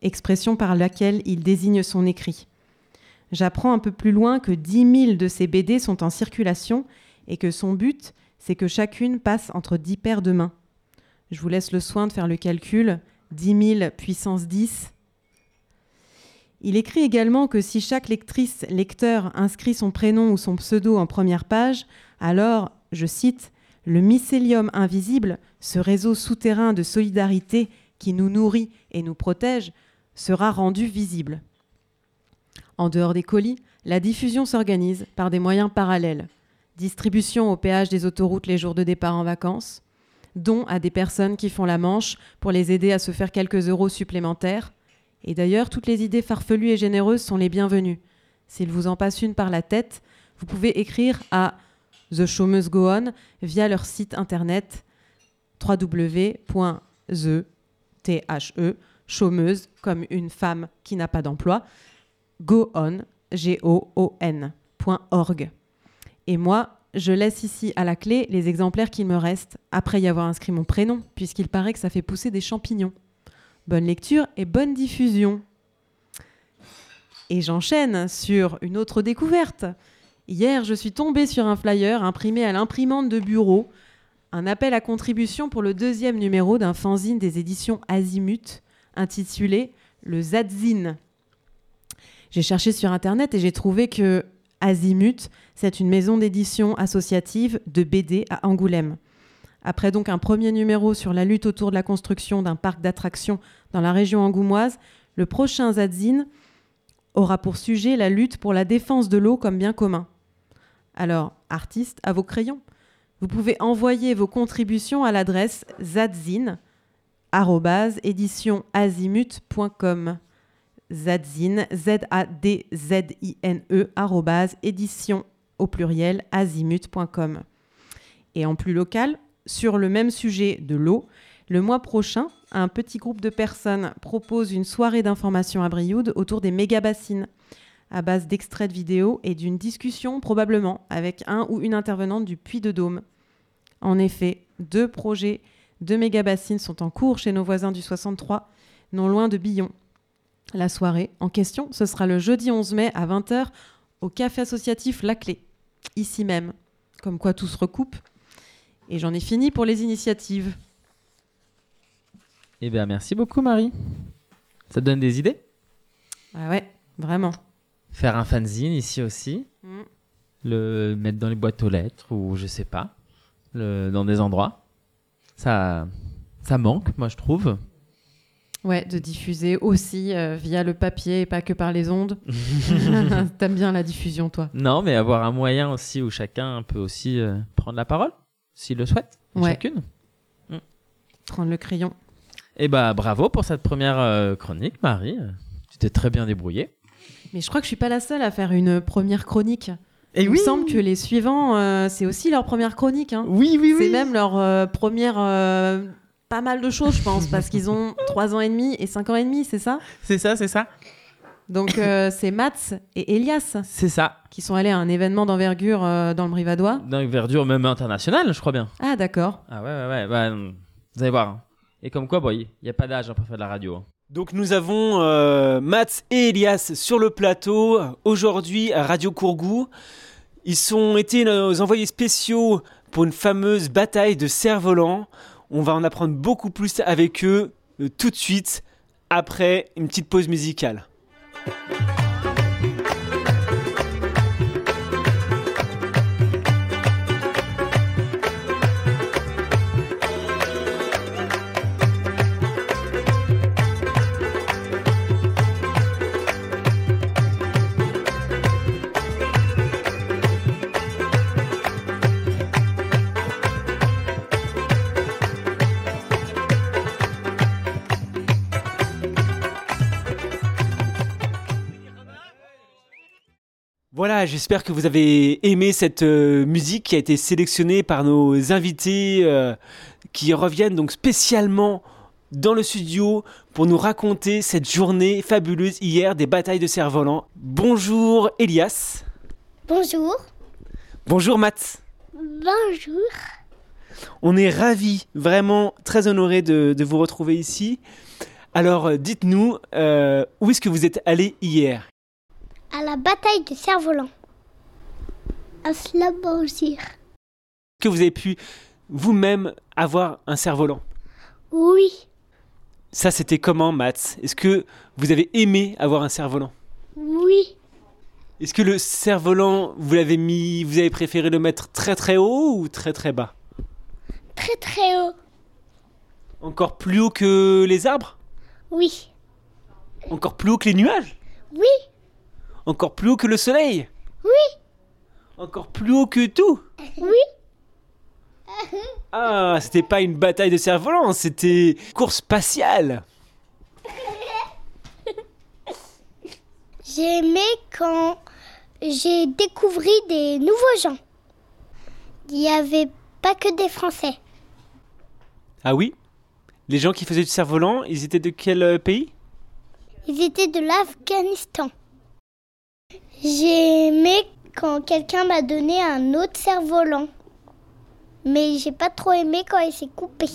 expression par laquelle il désigne son écrit. J'apprends un peu plus loin que 10 000 de ces BD sont en circulation et que son but, c'est que chacune passe entre 10 paires de mains. Je vous laisse le soin de faire le calcul. 10 000 puissance 10. Il écrit également que si chaque lectrice, lecteur inscrit son prénom ou son pseudo en première page, alors, je cite, le mycélium invisible, ce réseau souterrain de solidarité qui nous nourrit et nous protège, sera rendu visible. En dehors des colis, la diffusion s'organise par des moyens parallèles. Distribution au péage des autoroutes les jours de départ en vacances, dons à des personnes qui font la manche pour les aider à se faire quelques euros supplémentaires. Et d'ailleurs, toutes les idées farfelues et généreuses sont les bienvenues. S'il vous en passe une par la tête, vous pouvez écrire à The Chômeuse Go On via leur site internet www.the T-H-E, chômeuse comme une femme qui n'a pas d'emploi, go. Et moi, je laisse ici à la clé les exemplaires qu'il me reste après y avoir inscrit mon prénom, puisqu'il paraît que ça fait pousser des champignons. Bonne lecture et bonne diffusion. Et j'enchaîne sur une autre découverte. Hier, je suis tombée sur un flyer imprimé à l'imprimante de bureau, un appel à contribution pour le deuxième numéro d'un fanzine des éditions Azimut, intitulé Le Zadzine. J'ai cherché sur internet et j'ai trouvé que Azimut, c'est une maison d'édition associative de BD à Angoulême. Après donc un premier numéro sur la lutte autour de la construction d'un parc d'attractions dans la région angoumoise, le prochain Zadzine aura pour sujet la lutte pour la défense de l'eau comme bien commun. Alors, artistes, à vos crayons. Vous pouvez envoyer vos contributions à l'adresse zadzine éditionazimut.com zadzine z a d z i n e arrobase, édition au pluriel azimut.com et en plus local sur le même sujet de l'eau le mois prochain un petit groupe de personnes propose une soirée d'information à Brioude autour des méga-bassines à base d'extraits de vidéos et d'une discussion probablement avec un ou une intervenante du Puy de Dôme. En effet, deux projets de méga-bassines sont en cours chez nos voisins du 63, non loin de Billon. La soirée en question, ce sera le jeudi 11 mai à 20h au café associatif La Clé, ici même. Comme quoi tout se recoupe. Et j'en ai fini pour les initiatives. Eh bien, merci beaucoup, Marie. Ça te donne des idées? Ah ouais, vraiment. Faire un fanzine ici aussi. Mm. Le mettre dans les boîtes aux lettres ou je sais pas. Le, dans des endroits. Ça, ça manque, moi, je trouve. Ouais, de diffuser aussi euh, via le papier et pas que par les ondes. *laughs* T'aimes bien la diffusion, toi? Non, mais avoir un moyen aussi où chacun peut aussi euh, prendre la parole, s'il le souhaite. Ouais. Chacune. Prendre le crayon. Eh bah, bravo pour cette première euh, chronique, Marie. Tu t'es très bien débrouillée. Mais je crois que je suis pas la seule à faire une première chronique. Et Il oui. me semble que les suivants, c'est aussi leur première chronique. hein. Oui, oui, C'est même leur première. Pas mal de choses, je pense, parce qu'ils ont *laughs* 3 ans et demi et 5 ans et demi, c'est ça? C'est ça, c'est ça. Donc euh, c'est Mats et Elias C'est ça. qui sont allés à un événement d'envergure euh, dans le Brivadois. D'un verdure même internationale, je crois bien. Ah d'accord. Ah ouais, ouais, ouais. bah, vous allez voir. hein. Et comme quoi, il n'y a pas d'âge hein, pour faire de la radio. hein. Donc nous avons euh, Mats et Elias sur le plateau aujourd'hui à Radio Courgou. Ils sont été nos envoyés spéciaux pour une fameuse bataille de cerfs-volants. On va en apprendre beaucoup plus avec eux euh, tout de suite après une petite pause musicale. J'espère que vous avez aimé cette euh, musique qui a été sélectionnée par nos invités euh, qui reviennent donc spécialement dans le studio pour nous raconter cette journée fabuleuse hier des batailles de cerfs-volants. Bonjour Elias. Bonjour. Bonjour Matt. Bonjour. On est ravis, vraiment très honorés de, de vous retrouver ici. Alors euh, dites-nous, euh, où est-ce que vous êtes allé hier? À la bataille de cerfs-volants. À Slabozir. Que vous avez pu vous-même avoir un cerf-volant Oui. Ça, c'était comment, Matt Est-ce que vous avez aimé avoir un cerf-volant? Oui. Est-ce que le cerf-volant, vous l'avez mis, vous avez préféré le mettre très très haut ou très très bas? Très très haut. Encore plus haut que les arbres? Oui. Encore plus haut que les nuages? Oui. Encore plus haut que le soleil? Oui. Encore plus haut que tout Oui. Ah, c'était pas une bataille de cerfs-volants, c'était course spatiale. J'ai aimé quand j'ai découvert des nouveaux gens. Il n'y avait pas que des Français. Ah oui? Les gens qui faisaient du cerf-volant, ils étaient de quel euh, pays? Ils étaient de l'Afghanistan. J'ai aimé quand quelqu'un m'a donné un autre cerf-volant. Mais j'ai pas trop aimé quand il s'est coupé.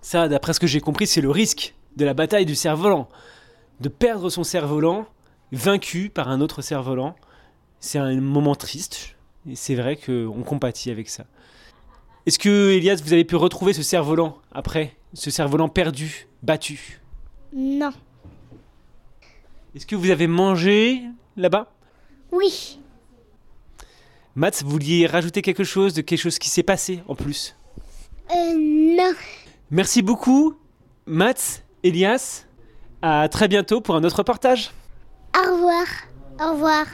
Ça, d'après ce que j'ai compris, c'est le risque de la bataille du cerf-volant. De perdre son cerf-volant, vaincu par un autre cerf-volant. C'est un moment triste, et c'est vrai qu'on compatit avec ça. Est-ce que, Elias, vous avez pu retrouver ce cerf-volant après Ce cerf-volant perdu, battu? Non. Est-ce que vous avez mangé là-bas? Oui. Matt, vous vouliez rajouter quelque chose de quelque chose qui s'est passé en plus? Euh, non. Merci beaucoup, Matt, Elias. À très bientôt pour un autre reportage. Au revoir. Au revoir.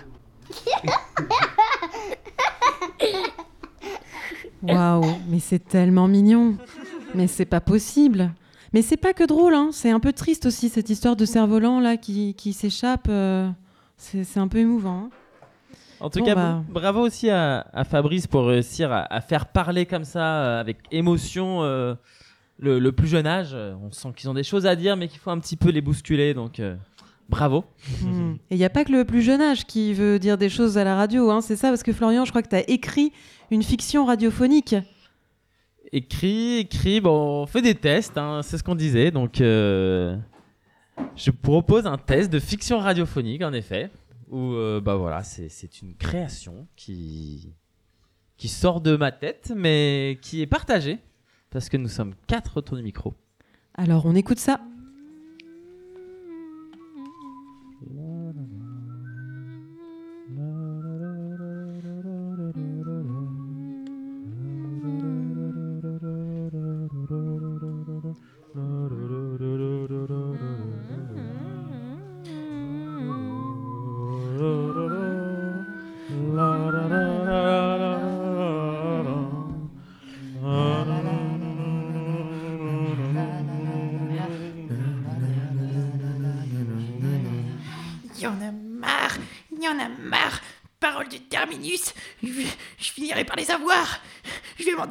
Waouh, mais c'est tellement mignon. Mais c'est pas possible. Mais c'est pas que drôle, hein. c'est un peu triste aussi cette histoire de cerf-volant là qui, qui s'échappe. euh, c'est c'est un peu émouvant. hein. En tout Bon, cas, bah. bravo aussi à, à Fabrice pour réussir à, à faire parler comme ça, euh, avec émotion, euh, le, le plus jeune âge. On sent qu'ils ont des choses à dire, mais qu'il faut un petit peu les bousculer. Donc, euh, bravo. Hmm. *laughs* Et il n'y a pas que le plus jeune âge qui veut dire des choses à la radio, hein, c'est ça Parce que Florian, je crois que tu as écrit une fiction radiophonique. Écrit, écrit, bon, on fait des tests, hein, c'est ce qu'on disait. Donc, euh, je propose un test de fiction radiophonique, en effet, où, euh, bah voilà, c'est une création qui, qui sort de ma tête, mais qui est partagée, parce que nous sommes quatre autour du micro. Alors on écoute ça.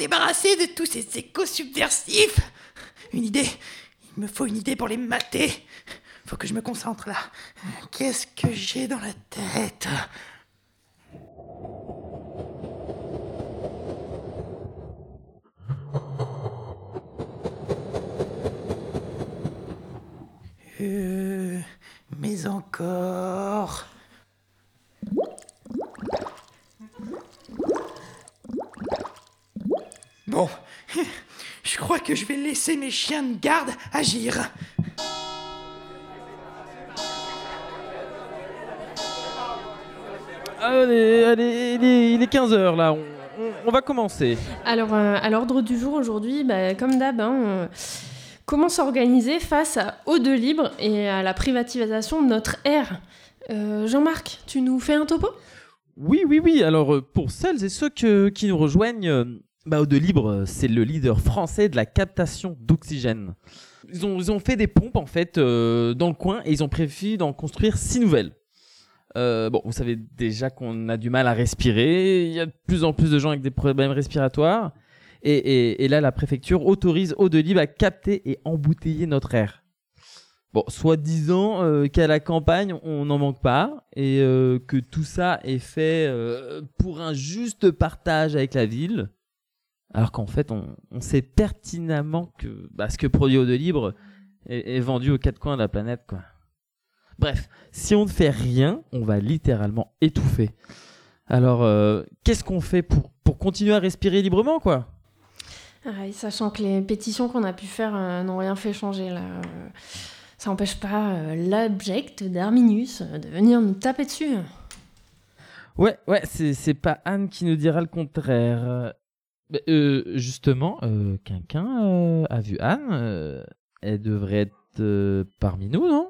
Débarrasser de tous ces échos subversifs. Une idée, il me faut une idée pour les mater. Faut que je me concentre là. Qu'est-ce que j'ai dans la tête Euh, mais encore. Bon, je crois que je vais laisser mes chiens de garde agir. Allez, allez, il est, il est 15h là, on, on- on va commencer. Alors, euh, à l'ordre du jour aujourd'hui, bah, comme d'hab, hein, euh, comment s'organiser face à Eau de Libre et à la privatisation de notre air? Euh, Jean-Marc, tu nous fais un topo? Oui, oui, oui. Alors, euh, pour celles et ceux que- qui nous rejoignent, euh, bah, de Libre, euh, c'est le leader français de la captation d'oxygène. Ils ont, ils ont fait des pompes, en fait, euh, dans le coin et ils ont prévu d'en construire six nouvelles. Euh, bon, vous savez déjà qu'on a du mal à respirer. Il y a de plus en plus de gens avec des problèmes respiratoires. Et, et- et là, la préfecture autorise Eau de Libre à capter et embouteiller notre air. Bon, soi-disant euh, qu'à la campagne, on n'en manque pas et euh, que tout ça est fait euh, pour un juste partage avec la ville. Alors qu'en fait, on, on sait pertinemment que bah, ce que produit Eau de Libre est, est vendu aux quatre coins de la planète. Quoi. Bref, si on ne fait rien, on va littéralement étouffer. Alors, euh, qu'est-ce qu'on fait pour, pour continuer à respirer librement, quoi? Sachant que les pétitions qu'on a pu faire euh, n'ont rien fait changer là. euh, ça n'empêche pas l'abject d'Arminus euh, de venir nous taper dessus. Ouais, ouais, c'est pas Anne qui nous dira le contraire. Bah, euh, justement, euh, quelqu'un euh, a vu Anne. euh, elle devrait être euh, parmi nous, non?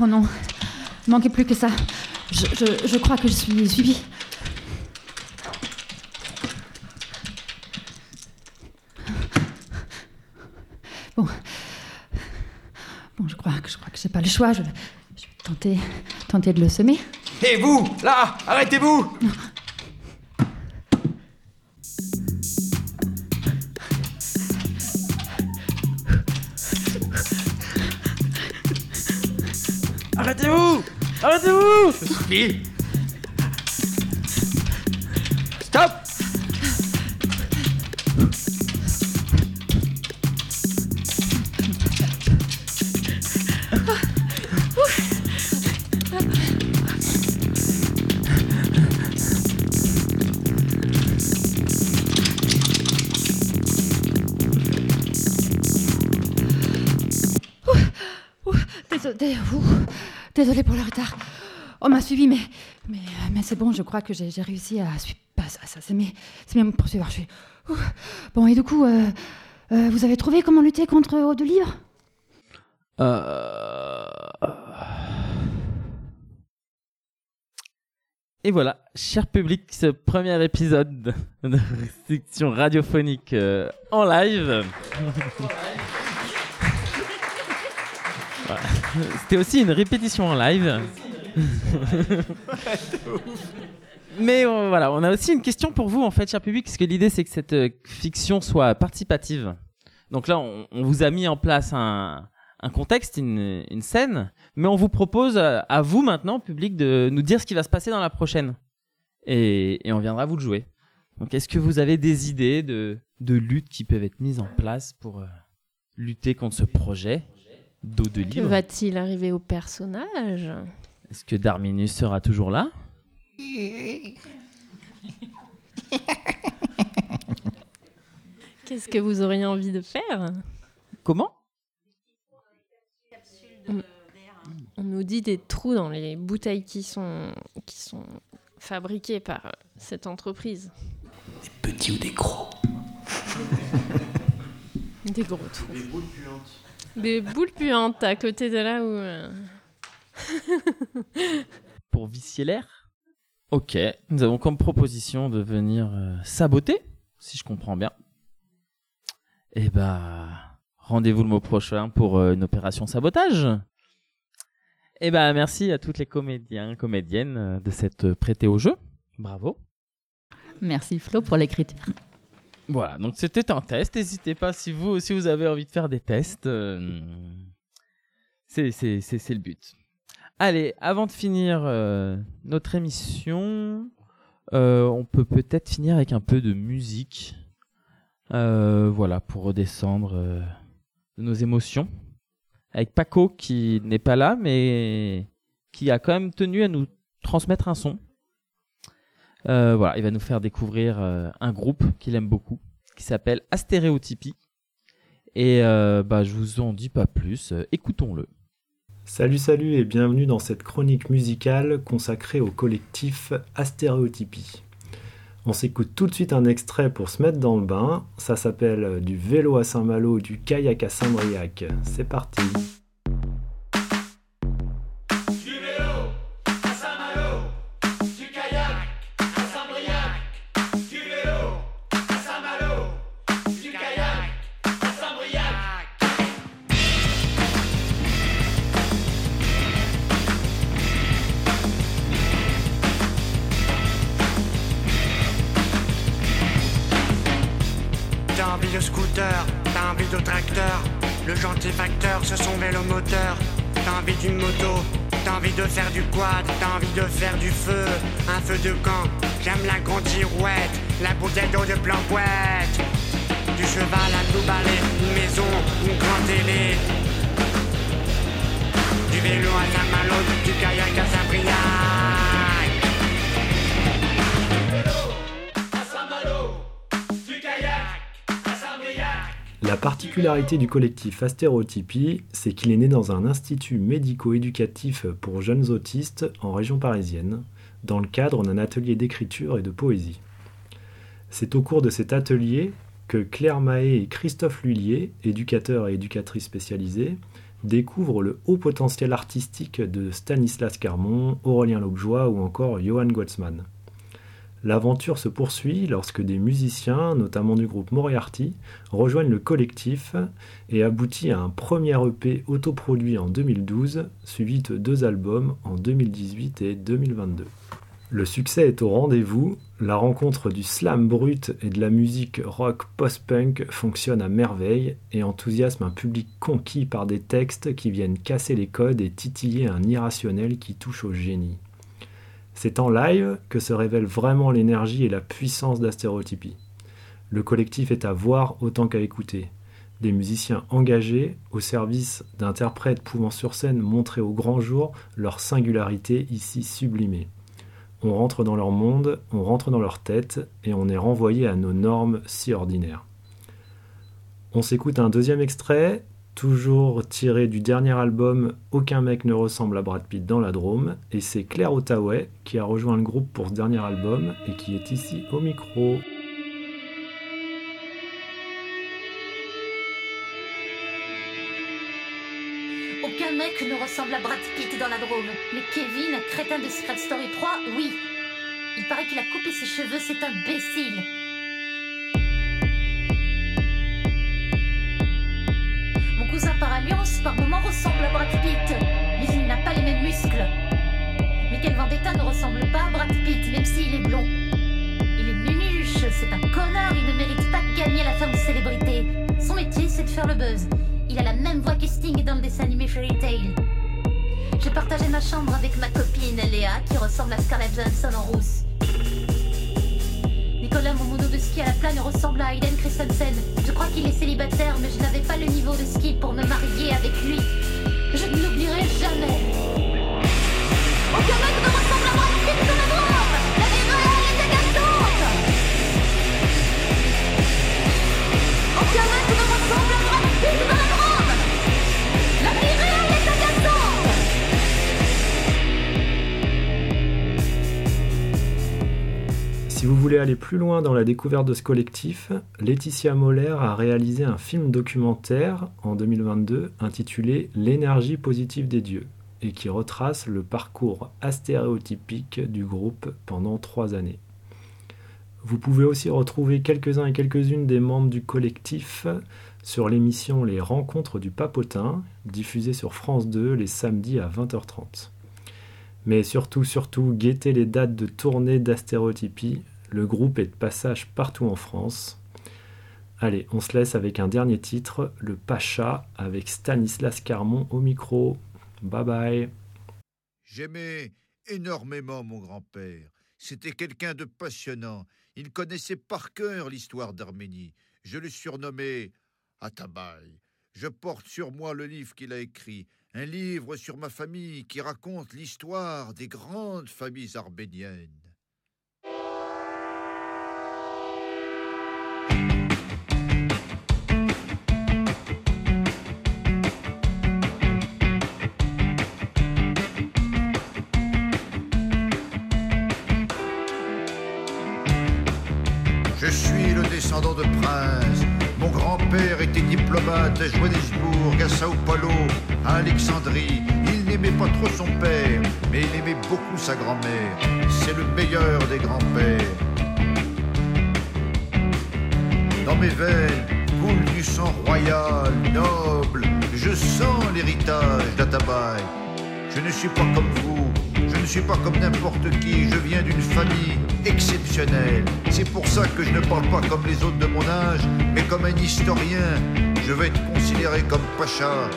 Oh non, manquait plus que ça. Je, je- je crois que je suis suivie. Bon. Bon, je crois que je crois que j'ai le choix. Je, vais- je vais tenter, tenter de le semer. Et vous, là, arrêtez-vous Arrêtez-vous Arrêtez-vous Ça suffit Désolée, désolée pour le retard. On m'a suivi, mais, mais, mais c'est bon, je crois que j'ai réussi à suivre. Bah, ça, ça, c'est mes, c'est mes poursuivants. Je suis. Bon, et du coup, euh, euh, vous avez trouvé comment lutter contre Eau de Livre Euh, Et voilà, cher public, ce premier épisode de *laughs* restriction radiophonique euh, en live. *laughs* Voilà. *laughs* C'était aussi une répétition en live. *laughs* Mais euh, voilà, on a aussi une question pour vous en fait, cher public, parce que l'idée c'est que cette euh, fiction soit participative. Donc là, on, on vous a mis en place un, un contexte, une, une scène, mais on vous propose euh, à vous maintenant, public, de nous dire ce qui va se passer dans la prochaine. Et, et on viendra vous le jouer. Donc est-ce que vous avez des idées de, de luttes qui peuvent être mises en place pour euh, lutter contre ce projet? D'eau de Que va-t-il arriver au personnage? Est-ce que Darminus sera toujours là? Qu'est-ce que vous auriez envie de faire? Comment? On, on nous dit des trous dans les bouteilles qui sont, qui sont fabriquées par cette entreprise. Petit ou des gros? Des gros trous. Des boules puantes à côté de là où. euh, Pour vicier l'air? Ok, nous avons comme proposition de venir euh, saboter, si je comprends bien. Eh ben, rendez-vous le mois prochain pour euh, une opération sabotage. Eh ben, merci à toutes les comédiens, comédiennes de s'être prêtés au jeu. Bravo. Merci Flo pour l'écriture. Voilà, donc c'était un test. N'hésitez pas si vous aussi vous avez envie de faire des tests. euh, c'est le but. Allez, avant de finir euh, notre émission, euh, on peut peut-être finir avec un peu de musique. Voilà, pour redescendre de nos émotions. Avec Paco qui n'est pas là, mais qui a quand même tenu à nous transmettre un son. Euh, voilà, il va nous faire découvrir euh, un groupe qu'il aime beaucoup, qui s'appelle Astéréotypie. Et euh, bah, je vous en dis pas plus, écoutons-le. Salut salut et bienvenue dans cette chronique musicale consacrée au collectif Astéréotypie. On s'écoute tout de suite un extrait pour se mettre dans le bain. Ça s'appelle Du vélo à Saint-Malo, du kayak à Saint-Briac. C'est parti. De faire du feu, un feu de camp. J'aime la grande girouette, la bouteille d'eau de planquette. Du cheval à tout balai, une maison, une grande télé. Du vélo à Saint-Malo, du kayak à Saint-Briac. Particularité du collectif Astérotypie, c'est qu'il est né dans un institut médico-éducatif pour jeunes autistes en région parisienne, dans le cadre d'un atelier d'écriture et de poésie. C'est au cours de cet atelier que Claire Mahé et Christophe Lullier, éducateurs et éducatrices spécialisés, découvrent le haut potentiel artistique de Stanislas Carmon, Aurélien Lobjoie ou encore Johann Goltzmann. L'aventure se poursuit lorsque des musiciens, notamment du groupe Moriarty, rejoignent le collectif et aboutit à un premier EP autoproduit en 2012, suivi de deux albums en 2018 et 2022. Le succès est au rendez-vous, la rencontre du slam brut et de la musique rock post-punk fonctionne à merveille et enthousiasme un public conquis par des textes qui viennent casser les codes et titiller un irrationnel qui touche au génie. C'est en live que se révèle vraiment l'énergie et la puissance d'Astérotypie. Le collectif est à voir autant qu'à écouter. Des musiciens engagés au service d'interprètes pouvant sur scène montrer au grand jour leur singularité ici sublimée. On rentre dans leur monde, on rentre dans leur tête et on est renvoyé à nos normes si ordinaires. On s'écoute un deuxième extrait, toujours tiré du dernier album Aucun mec ne ressemble à Brad Pitt dans la Drôme, et c'est Claire Ottaway qui a rejoint le groupe pour ce dernier album et qui est ici au micro. Aucun mec ne ressemble à Brad Pitt dans la Drôme. Mais Kevin, crétin de Secret Story 3, oui. Il paraît qu'il a coupé ses cheveux, c'est imbécile. Alliance, par moments, ressemble à Brad Pitt. Mais il n'a pas les mêmes muscles. Michael Vendetta ne ressemble pas à Brad Pitt, même s'il est blond. Il est nunuche, c'est un connard, il ne mérite pas de gagner la femme de célébrité. Son métier, c'est de faire le buzz. Il a la même voix que Sting dans le dessin animé Fairy Tail. J'ai partagé ma chambre avec ma copine Léa, qui ressemble à Scarlett Johansson en rousse. Nicolas, mon mono de ski à la plane, ressemble à Hayden Christensen. Je crois qu'il est célibataire, mais je n'avais pas le niveau de ski pour me marier avec lui. Je ne l'oublierai jamais. Si vous voulez aller plus loin dans la découverte de ce collectif, Laetitia Moller a réalisé un film documentaire en 2022 intitulé L'énergie positive des dieux et qui retrace le parcours astéréotypique du groupe pendant trois années. Vous pouvez aussi retrouver quelques-uns et quelques-unes des membres du collectif sur l'émission Les Rencontres du Papotin, diffusée sur France 2 les samedis à 20h30. Mais surtout, surtout, guettez les dates de tournée d'Astérotypie. Le groupe est de passage partout en France. Allez, on se laisse avec un dernier titre, Le Pacha, avec Stanislas Carmon au micro. Bye bye. J'aimais énormément mon grand-père. C'était quelqu'un de passionnant. Il connaissait par cœur l'histoire d'Arménie. Je le surnommais Atabaï. Je porte sur moi le livre qu'il a écrit, un livre sur ma famille qui raconte l'histoire des grandes familles arméniennes. De princes. Mon grand-père était diplomate à Johannesburg, à Sao Paulo, à Alexandrie. Il n'aimait pas trop son père, mais il aimait beaucoup sa grand-mère. C'est le meilleur des grands-pères. Dans mes veines coule du sang royal, noble. Je sens l'héritage d'Atabaï. Je ne suis pas comme vous, je ne suis pas comme n'importe qui, je viens d'une famille exceptionnelle. C'est pour ça que je ne parle pas comme les autres de mon âge, mais comme un historien. Je veux être considéré comme Pacha.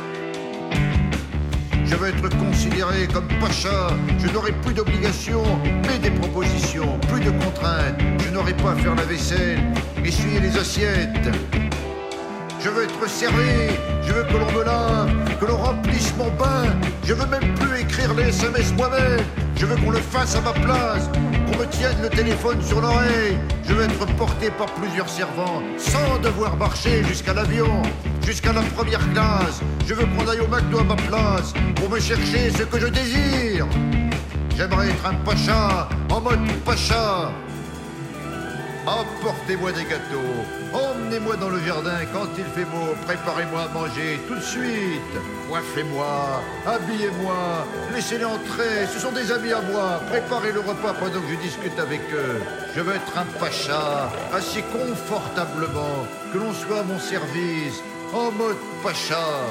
Je veux être considéré comme Pacha. Je n'aurai plus d'obligations, mais des propositions, plus de contraintes. Je n'aurai pas à faire la vaisselle, essuyer les assiettes. Je veux être servi, je veux que l'on me lave, que l'on remplisse mon bain. Je veux même plus écrire les SMS moi-même. Je veux qu'on le fasse à ma place, me tienne le téléphone sur l'oreille. Je veux être porté par plusieurs servants, sans devoir marcher jusqu'à l'avion, jusqu'à la première classe. Je veux qu'on aille au McDo à ma place, pour me chercher ce que je désire. J'aimerais être un pacha, en mode pacha. Apportez-moi des gâteaux, emmenez-moi dans le jardin quand il fait beau, préparez-moi à manger tout de suite, coiffez-moi, habillez-moi, laissez-les entrer, ce sont des amis à moi, préparez le repas pendant que je discute avec eux. Je veux être un pacha, assis confortablement, que l'on soit à mon service, en mode pacha.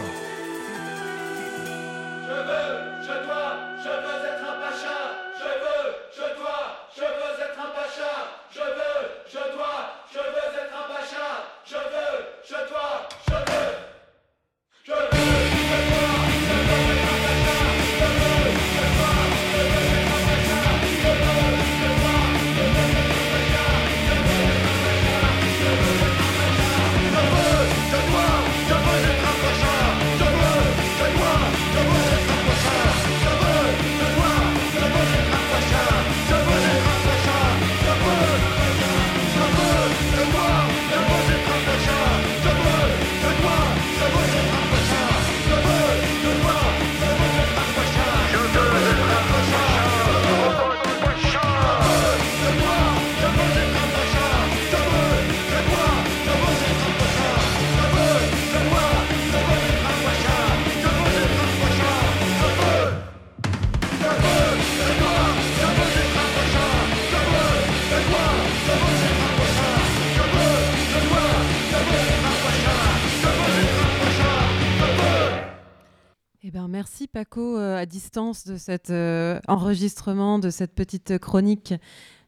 De cet euh, enregistrement, de cette petite chronique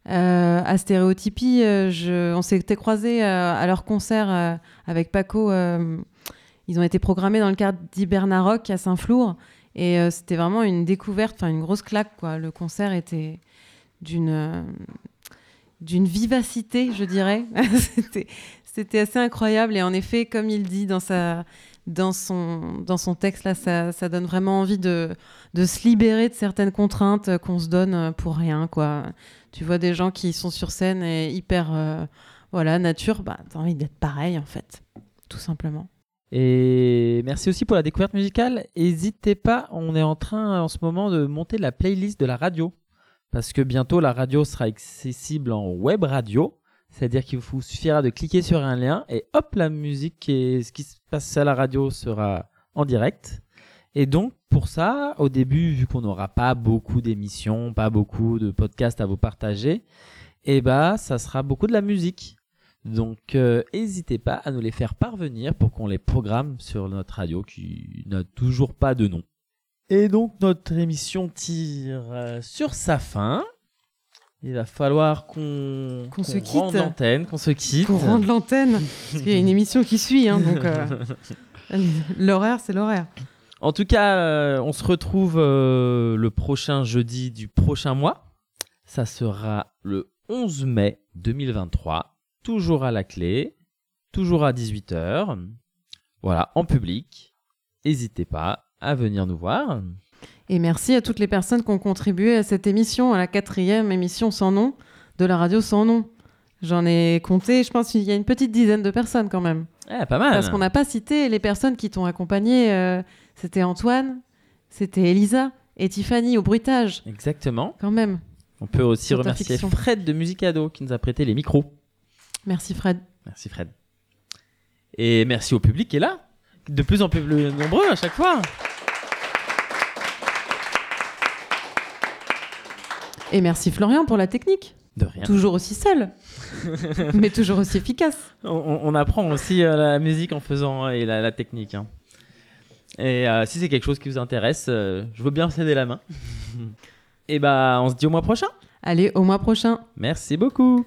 euh, à stéréotypie. Euh, on s'était croisés euh, à leur concert avec Paco. ils ont été programmés dans le cadre d'Hibernarock à Saint-Flour. Et c'était vraiment une découverte, enfin une grosse claque. Quoi. Le concert était d'une d'une vivacité, je dirais. *laughs* C'était assez incroyable. Et en effet, comme il dit dans, sa, dans, son, dans son texte, là, ça, ça donne vraiment envie de, de se libérer de certaines contraintes qu'on se donne pour rien. Quoi. Tu vois des gens qui sont sur scène et hyper euh, voilà, nature, bah, t'as envie d'être pareil, en fait. Tout simplement. Et merci aussi pour la découverte musicale. N'hésitez pas, on est en train en ce moment de monter la playlist de la radio. Parce que bientôt la radio sera accessible en web radio. C'est-à-dire qu'il vous suffira de cliquer sur un lien et hop, la musique et ce qui se passe à la radio sera en direct. Et donc, pour ça, au début, vu qu'on n'aura pas beaucoup d'émissions, pas beaucoup de podcasts à vous partager, et bah, ça sera beaucoup de la musique. Donc, euh, n'hésitez pas à nous les faire parvenir pour qu'on les programme sur notre radio qui n'a toujours pas de nom. Et donc, notre émission tire euh, sur sa fin. Il va falloir qu'on Qu'on se quitte. rende l'antenne, qu'on se quitte. Qu'on rende l'antenne. Parce qu'il y a une émission qui suit, hein, donc euh, *laughs* l'horaire, c'est l'horaire. En tout cas, euh, on se retrouve euh, le prochain jeudi du prochain mois. Ça sera le 11 mai 2023, toujours à la clé, toujours à 18h. Voilà, en public. N'hésitez pas à venir nous voir. Et merci à toutes les personnes qui ont contribué à cette émission, à la quatrième émission sans nom de la radio sans nom. J'en ai compté, je pense qu'il y a une petite dizaine de personnes quand même. Eh, pas mal. Parce qu'on n'a pas cité les personnes qui t'ont accompagné. euh, c'était Antoine, c'était Elisa et Tiffany au bruitage. Exactement. Quand même. On peut aussi remercier. Fred de Musicado qui nous a prêté les micros. Merci Fred. Merci Fred. Et merci au public qui est là. De plus en plus nombreux à chaque fois. Et merci Florian pour la technique. De rien. Toujours aussi seul, *laughs* mais toujours aussi efficace. On, apprend aussi euh, la musique en faisant et la, la technique. hein. Et euh, si c'est quelque chose qui vous intéresse, euh, je veux bien céder la main. *laughs* Et bah, on se dit au mois prochain. Allez, au mois prochain. Merci beaucoup.